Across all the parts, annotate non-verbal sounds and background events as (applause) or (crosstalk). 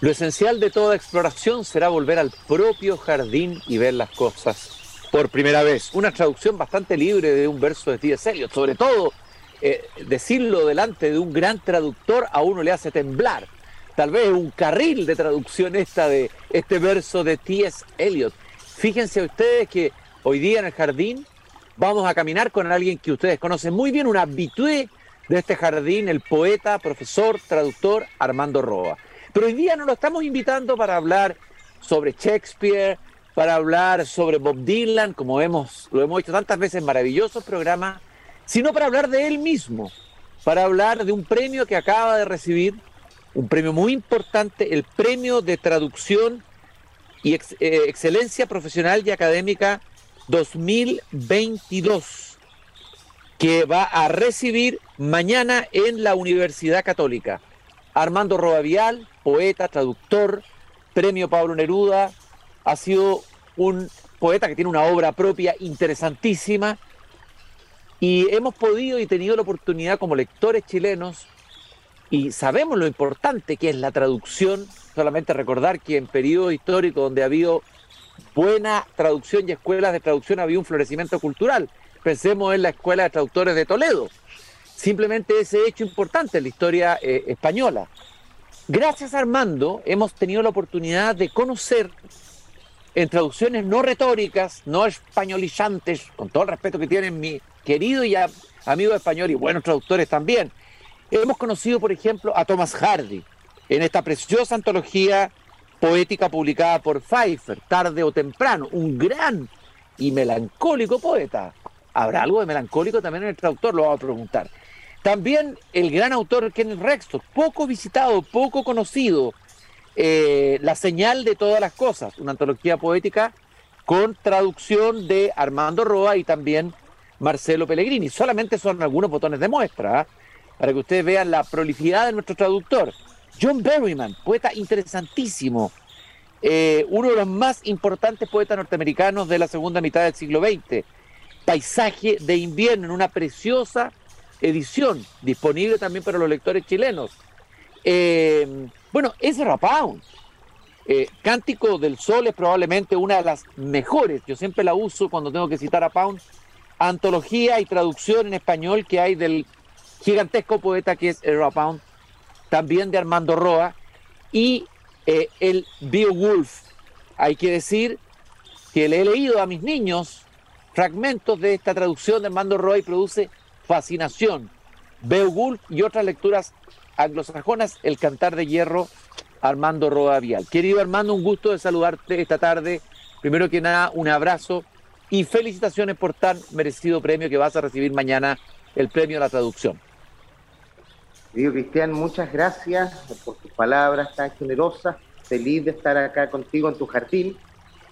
Lo esencial de toda exploración será volver al propio jardín y ver las cosas por primera vez. Una traducción bastante libre de un verso de T.S. Eliot. Sobre todo, eh, decirlo delante de un gran traductor a uno le hace temblar. Tal vez un carril de traducción esta de este verso de T.S. Eliot. Fíjense ustedes que hoy día en el jardín vamos a caminar con alguien que ustedes conocen muy bien, un habitué de este jardín, el poeta, profesor, traductor Armando Roa. Pero hoy día no lo estamos invitando para hablar sobre Shakespeare, para hablar sobre Bob Dylan, como hemos, lo hemos hecho tantas veces en maravillosos programas, sino para hablar de él mismo, para hablar de un premio que acaba de recibir, un premio muy importante, el premio de traducción y eh, excelencia profesional y académica 2022, que va a recibir mañana en la Universidad Católica. Armando Robavial, poeta, traductor, premio Pablo Neruda, ha sido un poeta que tiene una obra propia interesantísima y hemos podido y tenido la oportunidad como lectores chilenos y sabemos lo importante que es la traducción, solamente recordar que en periodo histórico donde ha habido buena traducción y escuelas de traducción había un florecimiento cultural. Pensemos en la Escuela de Traductores de Toledo, simplemente ese hecho importante en la historia eh, española. Gracias a Armando hemos tenido la oportunidad de conocer en traducciones no retóricas, no españolizantes, con todo el respeto que tienen mi querido y amigo español y buenos traductores también. Hemos conocido, por ejemplo, a Thomas Hardy en esta preciosa antología poética publicada por Pfeiffer, tarde o temprano, un gran y melancólico poeta. ¿Habrá algo de melancólico también en el traductor? Lo vamos a preguntar. También el gran autor Kenneth Rexton, poco visitado, poco conocido, eh, La señal de todas las cosas, una antología poética con traducción de Armando Roa y también Marcelo Pellegrini. Solamente son algunos botones de muestra, ¿ah? para que ustedes vean la prolificidad de nuestro traductor. John Berryman, poeta interesantísimo, eh, uno de los más importantes poetas norteamericanos de la segunda mitad del siglo XX. Paisaje de invierno en una preciosa edición, disponible también para los lectores chilenos. Eh, bueno, es Pound. Eh, Cántico del Sol es probablemente una de las mejores, yo siempre la uso cuando tengo que citar a Pound, antología y traducción en español que hay del gigantesco poeta que es Ezra Pound, también de Armando Roa, y eh, el Beowulf. Hay que decir que le he leído a mis niños fragmentos de esta traducción de Armando Roa y produce fascinación. Beowulf y otras lecturas anglosajonas, El Cantar de Hierro, Armando Roa Vial. Querido Armando, un gusto de saludarte esta tarde. Primero que nada, un abrazo y felicitaciones por tan merecido premio que vas a recibir mañana, el premio a la traducción. Querido Cristian, muchas gracias por tus palabras tan generosas. Feliz de estar acá contigo en tu jardín.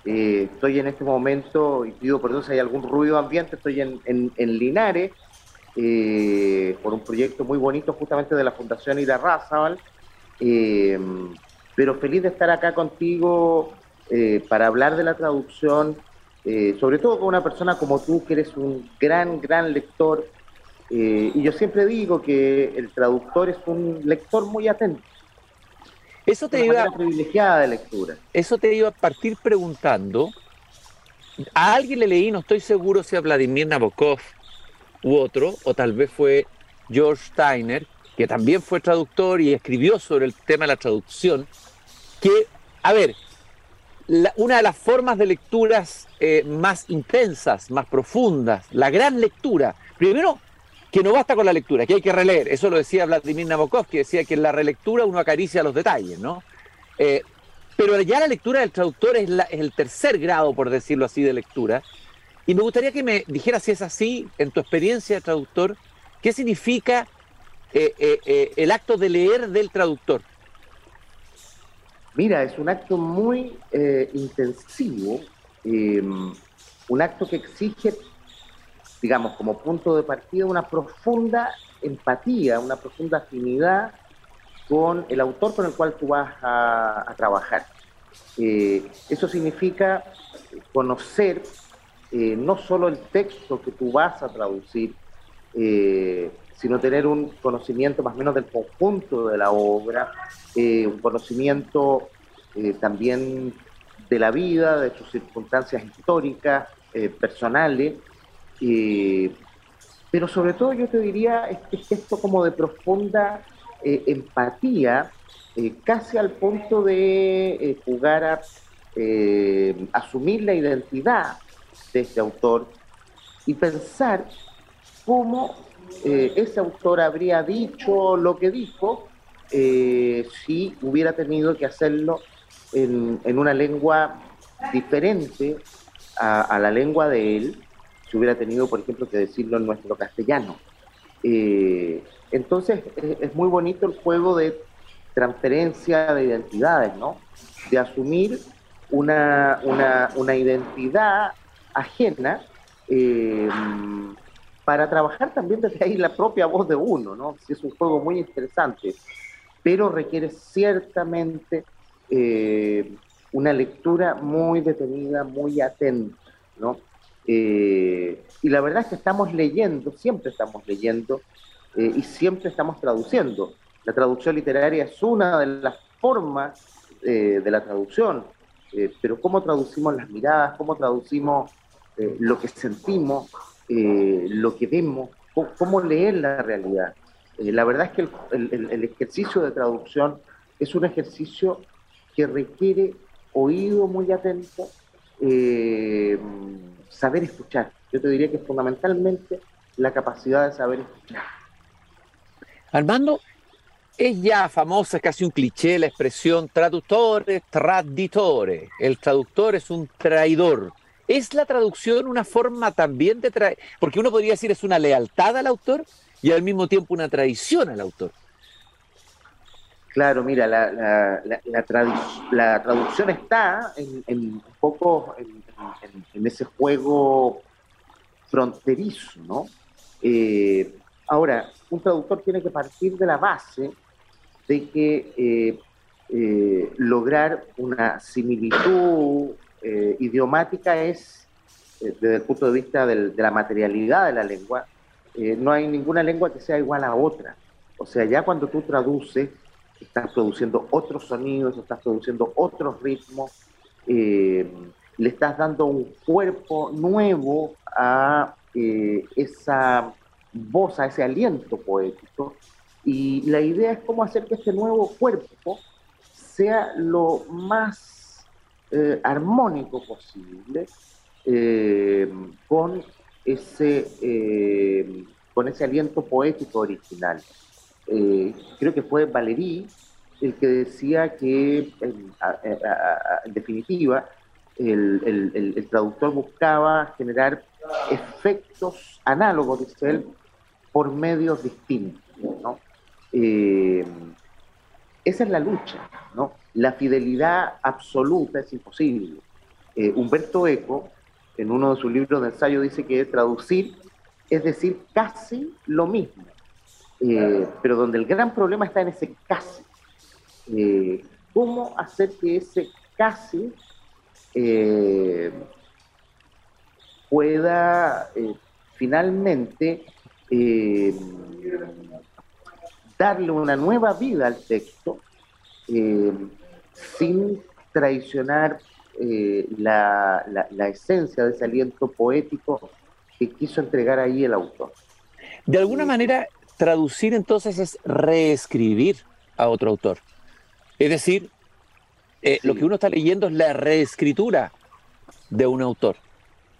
Eh, estoy en este momento, y pido perdón si hay algún ruido ambiente, estoy en, en Linares, eh, por un proyecto muy bonito justamente de la Fundación Ida Razabal. Eh, pero feliz de estar acá contigo eh, para hablar de la traducción, sobre todo con una persona como tú, que eres un gran, gran lector. y yo siempre digo que el traductor es un lector muy atento. Eso te iba privilegiada de lectura. Eso te iba a partir preguntando. A alguien le leí, no estoy seguro si a Vladimir Nabokov, u otro, o tal vez fue George Steiner, que también fue traductor y escribió sobre el tema de la traducción, que, a ver, una de las formas de lecturas eh, más intensas, más profundas, la gran lectura, primero, que no basta con la lectura, que hay que releer, eso lo decía Vladimir Nabokov, que decía que en la relectura uno acaricia los detalles, ¿no? Eh, pero ya la lectura del traductor es, es el tercer grado, por decirlo así, de lectura, y me gustaría que me dijeras si es así, en tu experiencia de traductor, ¿qué significa eh, eh, eh, el acto de leer del traductor? Mira, es un acto muy intensivo, em, un acto que exige, digamos, como punto de partida, una profunda empatía, una profunda afinidad con el autor con el cual tú vas a trabajar. eso significa conocer eh, no solo el texto que tú vas a traducir, eh, sino tener un conocimiento más o menos del conjunto de la obra, eh, un conocimiento también de la vida, de sus circunstancias históricas, personales, pero sobre todo yo te diría es esto como de profunda empatía, casi al punto de jugar a asumir la identidad de este autor y pensar cómo eh, ese autor habría dicho lo que dijo eh, si hubiera tenido que hacerlo en, una lengua diferente a, la lengua de él, si hubiera tenido, por ejemplo, que decirlo en nuestro castellano. Eh, entonces es, muy bonito el juego de transferencia de identidades, ¿no? De asumir una, una identidad ajena para trabajar también desde ahí la propia voz de uno, ¿no? Es un juego muy interesante, pero requiere ciertamente eh, una lectura muy detenida, muy atenta, ¿no? Eh, y la verdad es que estamos leyendo, siempre estamos leyendo eh, y siempre estamos traduciendo. La traducción literaria es una de las formas de la traducción, pero cómo traducimos las miradas, cómo traducimos lo que sentimos, eh, lo que vemos, cómo, leer la realidad. Eh, la verdad es que el, ejercicio de traducción es un ejercicio que requiere oído muy atento, eh, saber escuchar. Yo te diría que fundamentalmente la capacidad de saber escuchar. Armando, es ya famosa, es casi un cliché la expresión traductore, traditore. El traductor es un traidor. ¿Es la traducción una forma también de traer? Porque uno podría decir es una lealtad al autor y al mismo tiempo una traición al autor. Claro, mira, la, la, traducción está en, un poco en, ese juego fronterizo, ¿no? Eh, ahora, un traductor tiene que partir de la base de que eh, eh, lograr una similitud eh, idiomática es, eh, desde el punto de vista de la materialidad de la lengua, eh, no hay ninguna lengua que sea igual a otra. O sea, ya cuando tú traduces, estás produciendo otros sonidos, estás produciendo otros ritmos, le estás dando un cuerpo nuevo a esa voz, a ese aliento poético. Y la idea es cómo hacer que este nuevo cuerpo sea lo más eh, armónico posible eh, con, ese, eh, con ese aliento poético original. creo que fue Valéry el que decía que, en, definitiva, el, traductor buscaba generar efectos análogos, dice él, por medios distintos. ¿no? Esa es la lucha, ¿no? La fidelidad absoluta es imposible. Eh, Humberto Eco, en uno de sus libros de ensayo, dice que traducir es decir casi lo mismo, eh, pero donde el gran problema está en ese casi. Eh, ¿Cómo hacer que ese casi pueda finalmente darle una nueva vida al texto eh, sin traicionar eh, la, esencia de ese aliento poético que quiso entregar ahí el autor. De alguna manera, traducir entonces es reescribir a otro autor. Es decir, eh, lo que uno está leyendo es la reescritura de un autor.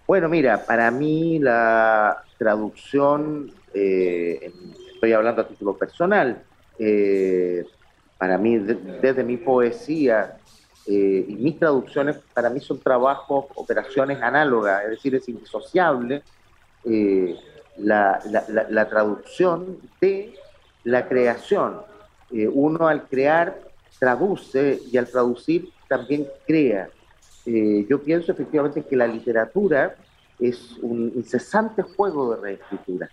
Bueno, mira, para mí la traducción estoy hablando a título personal, eh, para mí, desde mi poesía eh, y mis traducciones, para mí son trabajos, operaciones análogas, es decir, es indisociable eh, la, la, traducción de la creación. uno al crear traduce y al traducir también crea. yo pienso efectivamente que la literatura es un incesante juego de reescritura.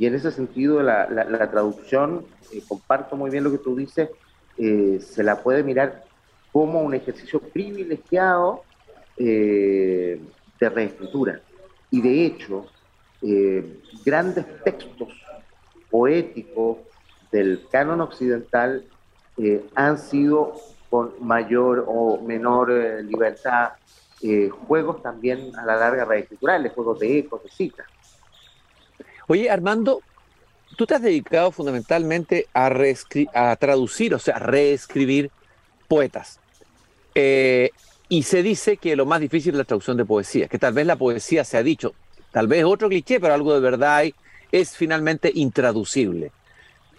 Y en ese sentido, la, traducción, eh, comparto muy bien lo que tú dices, eh, se la puede mirar como un ejercicio privilegiado eh, de reescritura. Y de hecho, grandes textos poéticos del canon occidental han sido con mayor o menor libertad juegos también a la larga reescriturales, juegos de ecos, de citas. Oye, Armando, tú te has dedicado fundamentalmente a, a traducir, o sea, reescribir poetas. y se dice que lo más difícil es la traducción de poesía, que tal vez la poesía se ha dicho, tal vez otro cliché, pero algo de verdad es finalmente intraducible.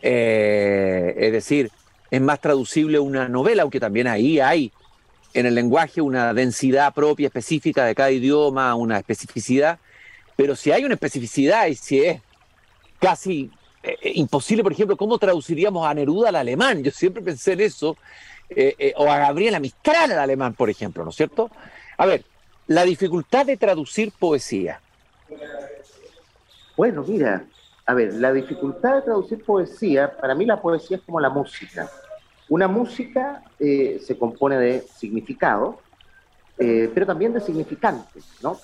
es decir, es más traducible una novela, aunque también ahí hay en el lenguaje una densidad propia, específica de cada idioma, una especificidad, pero si hay una especificidad y si es casi eh, eh, imposible, por ejemplo, ¿cómo traduciríamos a Neruda al alemán? Yo siempre pensé en eso, eh, o a Gabriela Mistral al alemán, por ejemplo, ¿no es cierto? A ver, la dificultad de traducir poesía. Bueno, mira, a ver, la dificultad de traducir poesía, para mí la poesía es como la música. Una música eh, se compone de significado, eh, pero también de significantes, ¿no?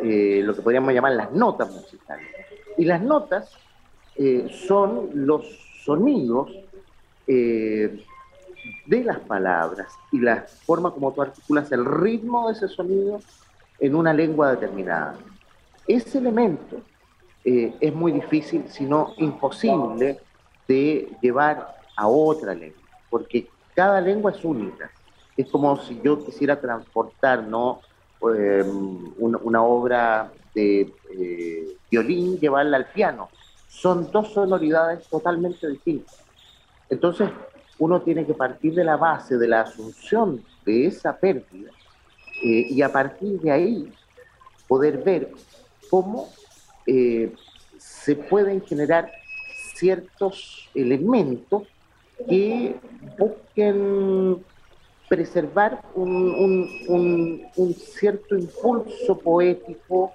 Eh, lo que podríamos llamar las notas musicales. Y las notas son los sonidos de las palabras y la forma como tú articulas el ritmo de ese sonido en una lengua determinada. Ese elemento eh, es muy difícil, si no imposible, de llevar a otra lengua, porque cada lengua es única. Es como si yo quisiera transportar ¿no? Em, una, obra de eh, violín, llevarla al piano. Son dos sonoridades totalmente distintas. Entonces, uno tiene que partir de la base, de la asunción de esa pérdida, eh, y a partir de ahí poder ver cómo eh, se pueden generar ciertos elementos que busquen preservar un, cierto impulso poético,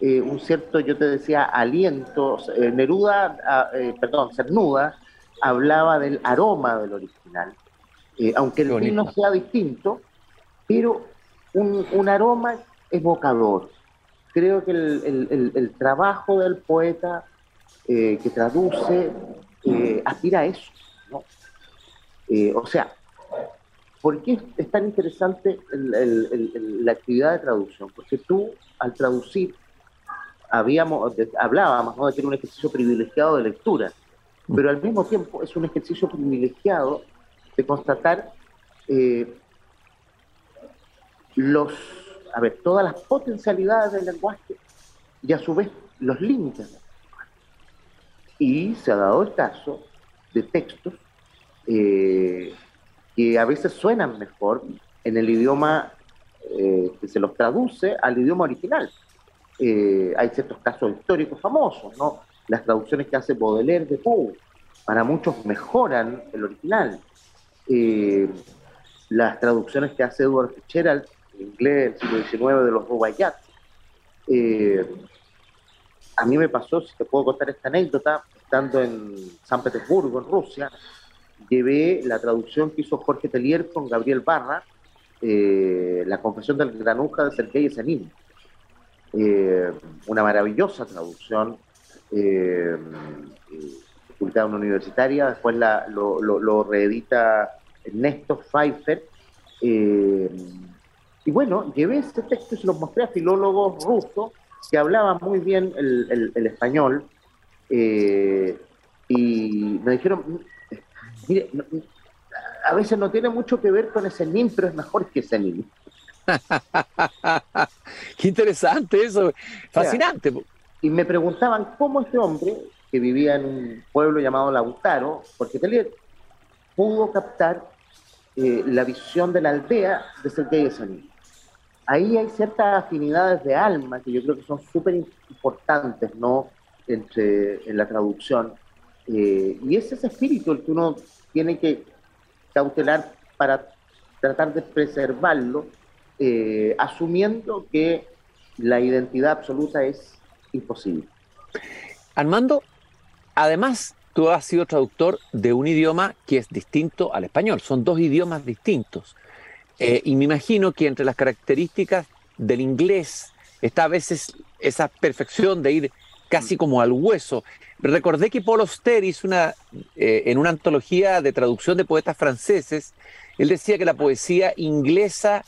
eh, un cierto, yo te decía, aliento. Eh, Neruda, ah, perdón, Cernuda, hablaba del aroma del original, aunque el vino sea distinto, pero un, aroma evocador, creo que el, trabajo del poeta eh, que traduce eh, aspira a eso. Eh, o sea, ¿por qué es tan interesante la actividad de traducción? Porque tú, al traducir, habíamos, hablábamos de que era un ejercicio privilegiado de lectura, pero al mismo tiempo es un ejercicio privilegiado de constatar los a ver, todas las potencialidades del lenguaje y a su vez los límites Y se ha dado el caso de textos eh, que a veces suenan mejor en el idioma eh, que se los traduce al idioma original. Eh, hay ciertos casos históricos famosos, ¿no? Las traducciones que hace Baudelaire de Poe, para muchos mejoran el original. las traducciones que hace Edward Fitzgerald inglés del siglo XIX de los Rubaiyat. Eh, a mí me pasó, si te puedo contar esta anécdota, estando en San Petersburgo, en Rusia, llevé la traducción que hizo Jorge Telier con Gabriel Barra, eh, La confesión del granuja de Sergei Zenin. Eh, una maravillosa traducción, eh, publicada en una universitaria, después la, lo, lo, lo, reedita Ernesto Pfeiffer. Y bueno, llevé ese texto y se los mostré a filólogos rusos que hablaban muy bien el, español eh, y me dijeron, mire, a veces no tiene mucho que ver con ese NIM, pero es mejor que ese NIM. (laughs) Qué interesante eso, fascinante. y me preguntaban cómo este hombre, que vivía en un pueblo llamado Lautaro, porque Telier, pudo captar eh, la visión de la aldea de Sergei Sanin ahí hay ciertas afinidades de alma que yo creo que son súper importantes, ¿no? Entre, en la traducción. Eh, y es ese espíritu el que uno tiene que cautelar para tratar de preservarlo, eh, asumiendo que la identidad absoluta es imposible. Armando, además, tú has sido traductor de un idioma que es distinto al español, son dos idiomas distintos. Eh, y me imagino que entre las características del inglés está a veces esa perfección de ir casi como al hueso. Recordé que Paul Auster hizo una, eh, en una antología de traducción de poetas franceses, él decía que la poesía inglesa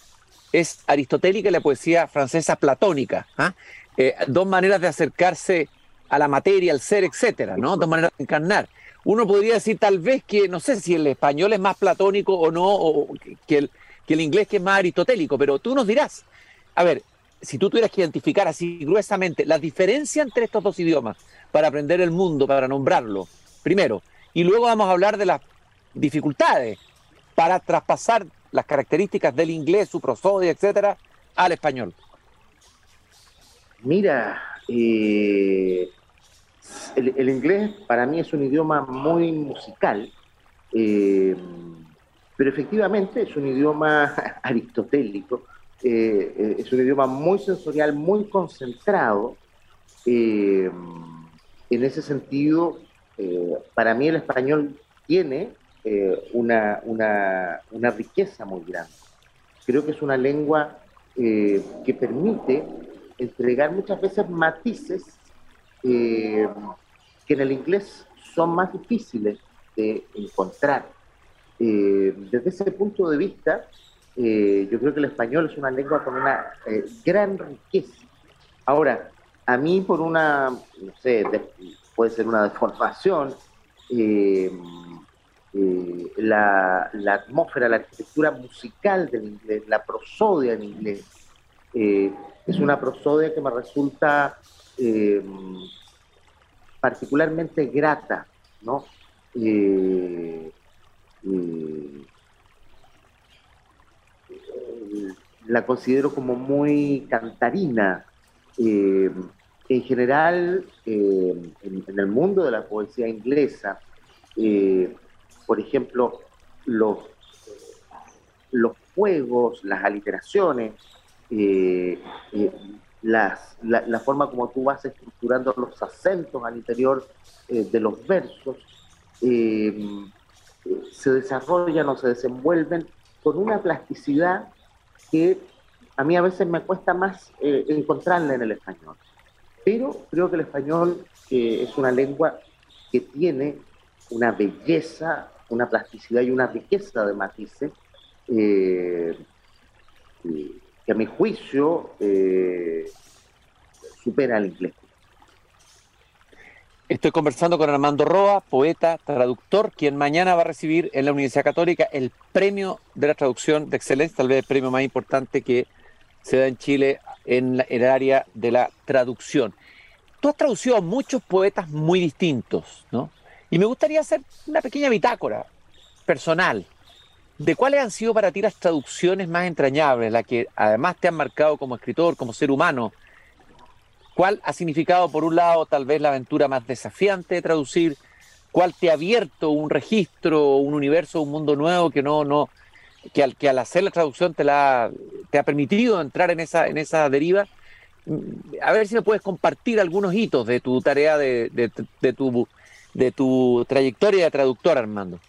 es aristotélica y la poesía francesa platónica. ¿ah? Eh, dos maneras de acercarse a la materia, al ser, etcétera, ¿no? Dos maneras de encarnar. Uno podría decir tal vez que, no sé si el español es más platónico o no, o que el, que el inglés que es más aristotélico, pero tú nos dirás, a ver, si tú tuvieras que identificar así gruesamente la diferencia entre estos dos idiomas para aprender el mundo, para nombrarlo, primero, y luego vamos a hablar de las dificultades para traspasar las características del inglés, su prosodia, etcétera, al español. Mira, eh, el, inglés para mí es un idioma muy musical. Eh, pero efectivamente es un idioma (laughs) aristotélico, eh, eh, es un idioma muy sensorial, muy concentrado. Eh, en ese sentido, para mí el español tiene una, una, riqueza muy grande. Creo que es una lengua que permite entregar muchas veces matices que en el inglés son más difíciles de encontrar. Desde ese punto de vista, eh, yo creo que el español es una lengua con una eh, gran riqueza. Ahora, a mí por una, no sé, puede ser una deformación, la, la, atmósfera, la arquitectura musical del inglés, la prosodia en inglés, es una prosodia que me resulta particularmente grata, ¿no? La considero como muy cantarina. Eh, en general, eh, en, el mundo de la poesía inglesa, eh, por ejemplo, los, los juegos, las aliteraciones, las, la, forma como tú vas estructurando los acentos al interior de los versos, se desarrollan o se desenvuelven con una plasticidad que a mí a veces me cuesta más eh, encontrarla en el español. Pero creo que el español eh, es una lengua que tiene una belleza, una plasticidad y una riqueza de matices eh, que a mi juicio supera al inglés. Estoy conversando con Armando Roa, poeta, traductor, quien mañana va a recibir en la Universidad Católica el premio de la traducción de excelencia, tal vez el premio más importante que se da en Chile en, el área de la traducción. Tú has traducido a muchos poetas muy distintos, ¿no? Y me gustaría hacer una pequeña bitácora personal de cuáles han sido para ti las traducciones más entrañables, las que además te han marcado como escritor, como ser humano, ¿Cuál ha significado, por un lado, tal vez la aventura más desafiante de traducir? ¿Cuál te ha abierto un registro, un universo, un mundo nuevo que no, no, que al, hacer la traducción te, ha permitido entrar en esa, en esa deriva? A ver si me puedes compartir algunos hitos de tu tarea, de, de, tu, de tu trayectoria de traductor, Armando.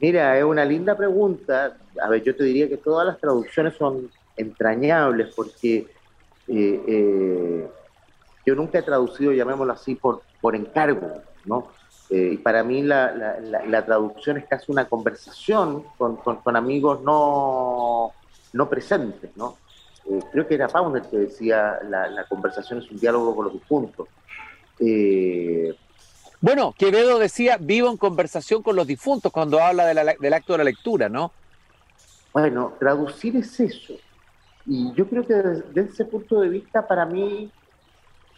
Mira, es una linda pregunta. A ver, yo te diría que todas las traducciones son entrañables porque eh, eh, yo nunca he traducido, llamémoslo así, por, por encargo, ¿no? Eh, y para mí la, la, traducción es casi una conversación con, con, amigos no, no presentes, ¿no? Eh, creo que era Pauner que decía la, conversación es un diálogo con los difuntos. Eh, bueno, Quevedo decía vivo en conversación con los difuntos cuando habla del acto de la lectura, ¿no? Bueno, traducir es eso. Y yo creo que desde ese punto de vista, para mí,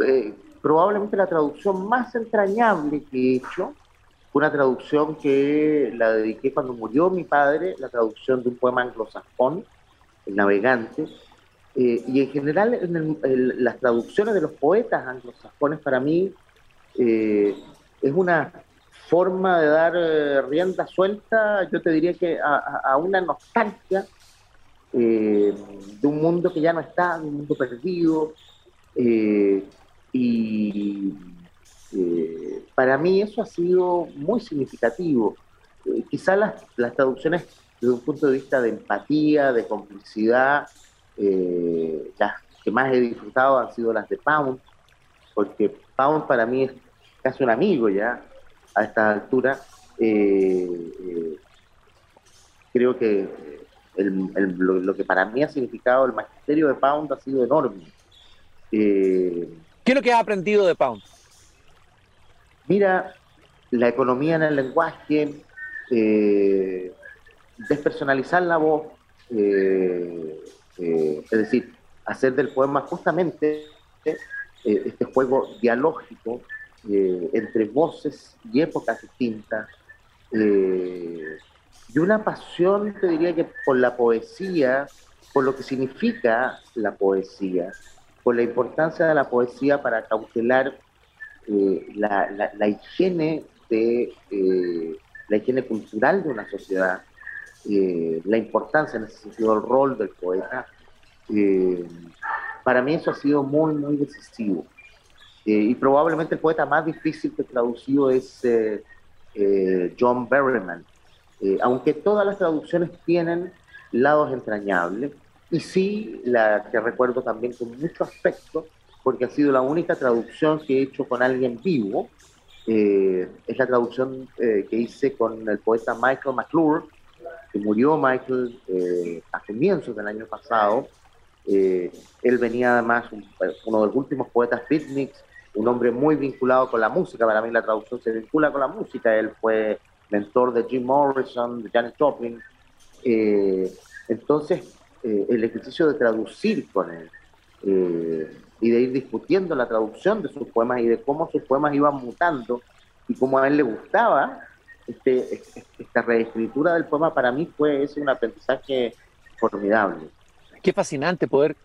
eh, probablemente la traducción más entrañable que he hecho una traducción que la dediqué cuando murió mi padre, la traducción de un poema anglosajón, El Navegante. Eh, y en general, en las traducciones de los poetas anglosajones, para mí, eh, es una forma de dar rienda suelta, yo te diría que a, una nostalgia de un mundo que ya no está, de un mundo perdido, y eh, para mí eso ha sido muy significativo. Eh, quizás las, las, traducciones desde un punto de vista de empatía, de complicidad, las que más he disfrutado han sido las de Pound, porque Pound para mí es casi un amigo ya a esta altura. Eh, creo que lo, que para mí ha significado el magisterio de Pound ha sido enorme. ¿Qué es lo que has aprendido de Pound? Mira, la economía en el lenguaje, despersonalizar la voz, es decir, hacer del poema justamente eh, este juego dialógico eh, entre voces y épocas distintas, eh, y una pasión, te diría que por la poesía, por lo que significa la poesía, por la importancia de la poesía para cautelar la, la, higiene de la higiene cultural de una sociedad, la importancia en ese sentido del rol del poeta, eh, para mí eso ha sido muy, muy decisivo. Eh, y probablemente el poeta más difícil que traducido es eh, John Berryman, aunque todas las traducciones tienen lados entrañables, y sí, la que recuerdo también con mucho aspecto, porque ha sido la única traducción que he hecho con alguien vivo, es la traducción que hice con el poeta Michael McClure, que murió Michael a comienzos del año pasado, eh, él venía además, uno de los últimos poetas beatniks, un hombre muy vinculado con la música, para mí la traducción se vincula con la música, él fue mentor de Jim Morrison, de Janis Joplin, eh, entonces eh, el ejercicio de traducir con él y de ir discutiendo la traducción de sus poemas y de cómo sus poemas iban mutando y cómo a él le gustaba este, esta reescritura del poema, para mí fue ese un aprendizaje formidable qué fascinante poder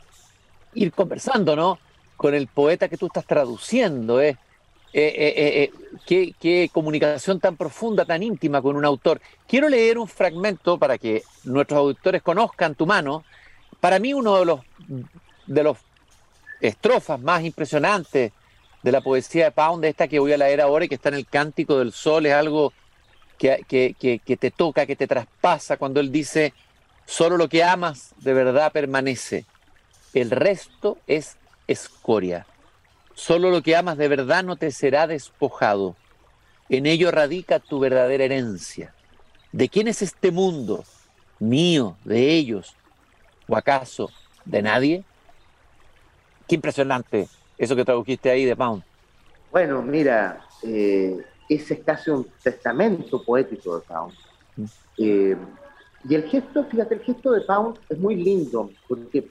ir conversando, ¿no? Con el poeta que tú estás traduciendo, ¿eh? Eh, eh, eh qué, comunicación tan profunda, tan íntima con un autor. Quiero leer un fragmento para que nuestros auditores conozcan tu mano. Para mí uno de los, de los estrofas más impresionantes de la poesía de Pound, esta que voy a leer ahora y que está en el Cántico del Sol, es algo que, que, que te toca, que te traspasa cuando él dice, Solo lo que amas de verdad permanece. El resto es escoria. Solo lo que amas de verdad no te será despojado. En ello radica tu verdadera herencia. ¿De quién es este mundo? ¿Mío? ¿De ellos? ¿O acaso de nadie? Qué impresionante eso que tradujiste ahí de Pound. Bueno, mira, eh, ese es casi un testamento poético de Pound. Mm. Eh, y el gesto, fíjate, el gesto de Pound es muy lindo, porque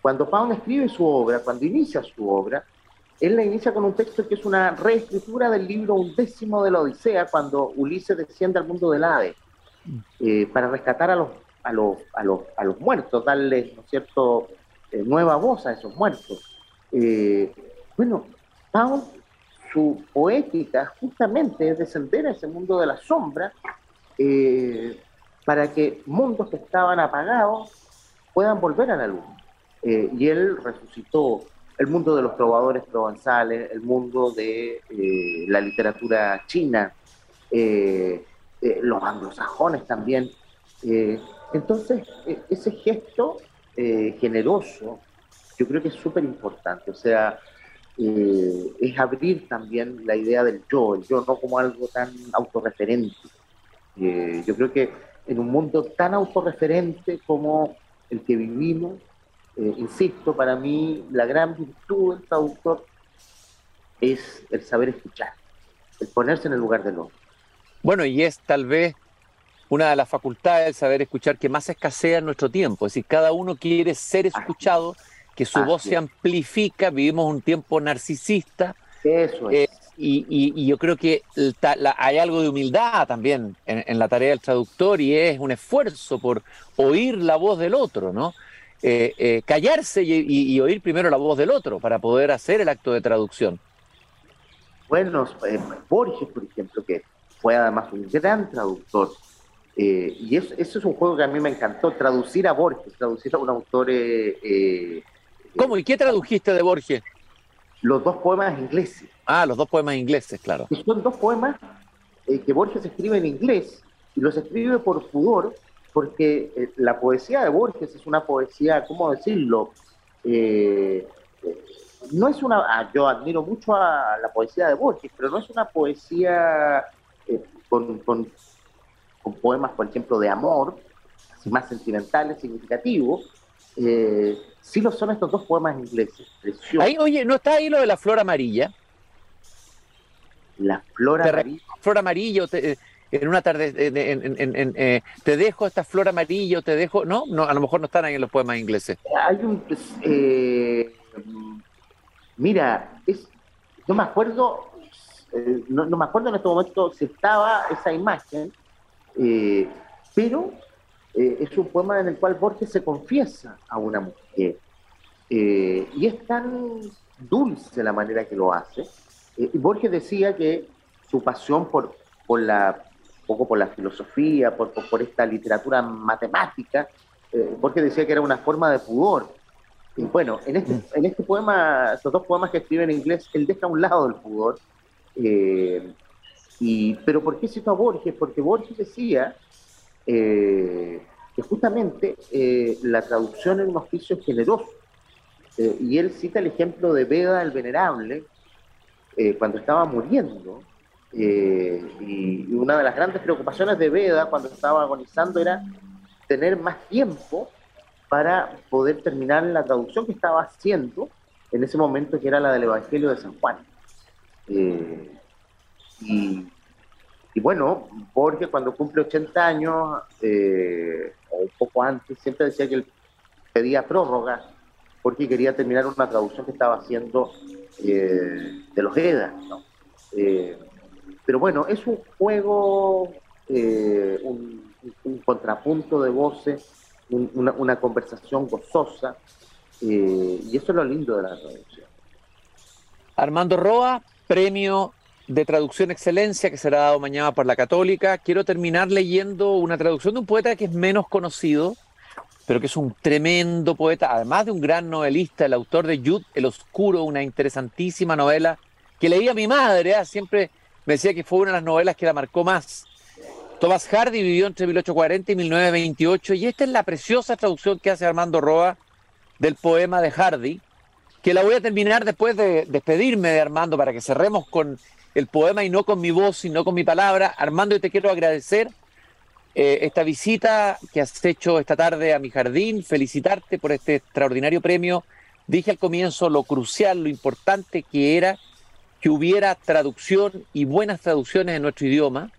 cuando Pound escribe su obra, cuando inicia su obra, él la inicia con un texto que es una reescritura del libro undécimo de la Odisea, cuando Ulises desciende al mundo del Hades, eh, para rescatar a los, a, los, a, los, a los muertos, darle, ¿no cierto?, eh, nueva voz a esos muertos. Eh, bueno, Pound, su poética justamente es descender a ese mundo de la sombra, para que mundos que estaban apagados puedan volver a la luz. Eh, y él resucitó el mundo de los trovadores provenzales, el mundo de eh, la literatura china, eh, los anglosajones también. entonces, ese gesto generoso, yo creo que es súper importante. O sea, es abrir también la idea del yo, el yo no como algo tan autorreferente. yo creo que en un mundo tan autorreferente como el que vivimos. Eh, insisto, para mí la gran virtud del traductor es el saber escuchar, el ponerse en el lugar del otro. Bueno, y es tal vez una de las facultades del saber escuchar que más escasea en nuestro tiempo. Es decir, cada uno quiere ser escuchado, que su voz se amplifica, vivimos un tiempo narcisista. Eso es. Eh, y, yo creo que hay algo de humildad también en, la tarea del traductor y es un esfuerzo por oír la voz del otro, ¿no? Eh, eh, callarse y, oír primero la voz del otro para poder hacer el acto de traducción. Bueno, eh, Borges, por ejemplo, que fue además un gran traductor, y eso, eso, es un juego que a mí me encantó, traducir a Borges, traducir a un autor... ¿Cómo? ¿Y qué tradujiste de Borges? Los dos poemas ingleses. Ah, los dos poemas ingleses, claro. son dos poemas eh, que Borges escribe en inglés y los escribe por pudor, porque eh, la poesía de Borges es una poesía, ¿cómo decirlo? Eh, no es una, ah, yo admiro mucho a la poesía de Borges, pero no es una poesía eh, con, con, poemas, por ejemplo, de amor, así más sentimentales, significativos. Eh, sí lo son estos dos poemas ingleses. Ahí, oye, ¿no está ahí lo de la flor amarilla? La flor amarilla. Flor amarilla, te, en una tarde, eh, te dejo esta flor amarilla, te dejo, ¿no? no A lo mejor no están ahí en los poemas ingleses. Hay un, pues, eh, mira, es, no me acuerdo, eh, no, me acuerdo en este momento si estaba esa imagen, pero es un poema en el cual Borges se confiesa a una mujer. y es tan dulce la manera que lo hace. y Borges decía que su pasión por, por la poco por la filosofía, por, por, esta literatura matemática, eh, Borges decía que era una forma de pudor. Y bueno, en este, en este poema, estos dos poemas que escribe en inglés, él deja a un lado el pudor. Eh, y, pero ¿por qué citó a Borges? Porque Borges decía eh, que justamente eh, la traducción es un oficio generoso. y él cita el ejemplo de Veda el Venerable, cuando estaba muriendo, eh, y una de las grandes preocupaciones de Veda cuando estaba agonizando era tener más tiempo para poder terminar la traducción que estaba haciendo en ese momento que era la del Evangelio de San Juan. Eh, y, bueno, Borges cuando cumple 80 años, eh, o un poco antes, siempre decía que él pedía prórroga porque quería terminar una traducción que estaba haciendo de los Edas. Pero bueno, es un juego, eh, un, contrapunto de voces, una, conversación gozosa, eh, y eso es lo lindo de la traducción. Armando Roa, premio de traducción excelencia que será dado mañana por la Católica. Quiero terminar leyendo una traducción de un poeta que es menos conocido, pero que es un tremendo poeta, además de un gran novelista, el autor de Yud el Oscuro, una interesantísima novela que leía mi madre, ¿eh? siempre me decía que fue una de las novelas que la marcó más. Thomas Hardy vivió entre 1840 y 1928 y esta es la preciosa traducción que hace Armando Roa del poema de Hardy, que la voy a terminar después de despedirme de Armando para que cerremos con el poema y no con mi voz, sino con mi palabra. Armando, yo te quiero agradecer eh, esta visita que has hecho esta tarde a mi jardín, felicitarte por este extraordinario premio. Dije al comienzo lo crucial, lo importante que era que hubiera traducción y buenas traducciones en nuestro idioma.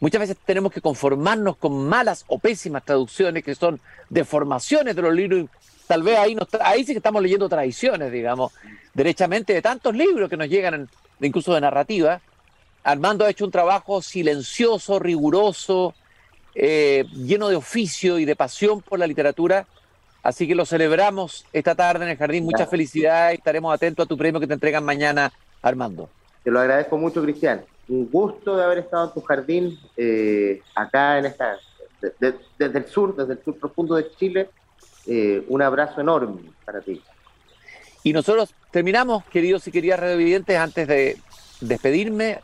Muchas veces tenemos que conformarnos con malas o pésimas traducciones que son deformaciones de los libros. Tal vez ahí, ahí sí que estamos leyendo tradiciones, digamos, derechamente de tantos libros que nos llegan, incluso de narrativa. Armando ha hecho un trabajo silencioso, riguroso, eh, lleno de oficio y de pasión por la literatura. Así que lo celebramos esta tarde en el jardín. Mucha felicidad y estaremos atentos a tu premio que te entregan mañana Armando. Te lo agradezco mucho, Cristian. Un gusto de haber estado en tu jardín, eh, acá en esta, desde el sur, desde el sur profundo de Chile. Eh, un abrazo enorme para ti. Y nosotros terminamos, queridos y queridas radiovidentes, antes de despedirme.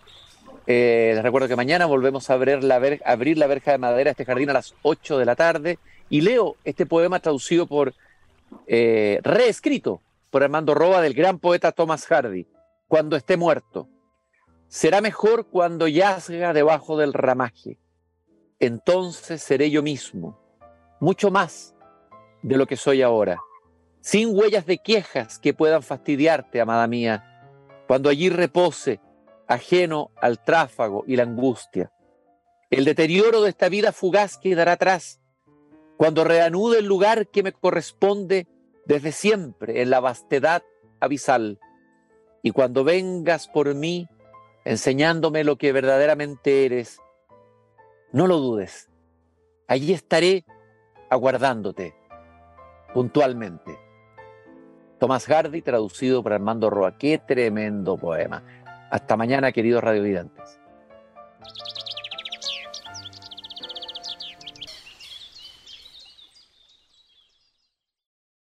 Eh, les recuerdo que mañana volvemos a abrir la, abrir la verja de madera este jardín a las 8 de la tarde. Y leo este poema traducido por, reescrito por Armando Roa del gran poeta Thomas Hardy cuando esté muerto. Será mejor cuando yazga debajo del ramaje. Entonces seré yo mismo, mucho más de lo que soy ahora, sin huellas de quejas que puedan fastidiarte, amada mía, cuando allí repose, ajeno al tráfago y la angustia. El deterioro de esta vida fugaz quedará atrás, cuando reanude el lugar que me corresponde desde siempre en la vastedad abisal y cuando vengas por mí enseñándome lo que verdaderamente eres, no lo dudes. Allí estaré aguardándote puntualmente. Tomás Hardy, traducido por Armando Roa. Qué tremendo poema. Hasta mañana, queridos radiovidentes.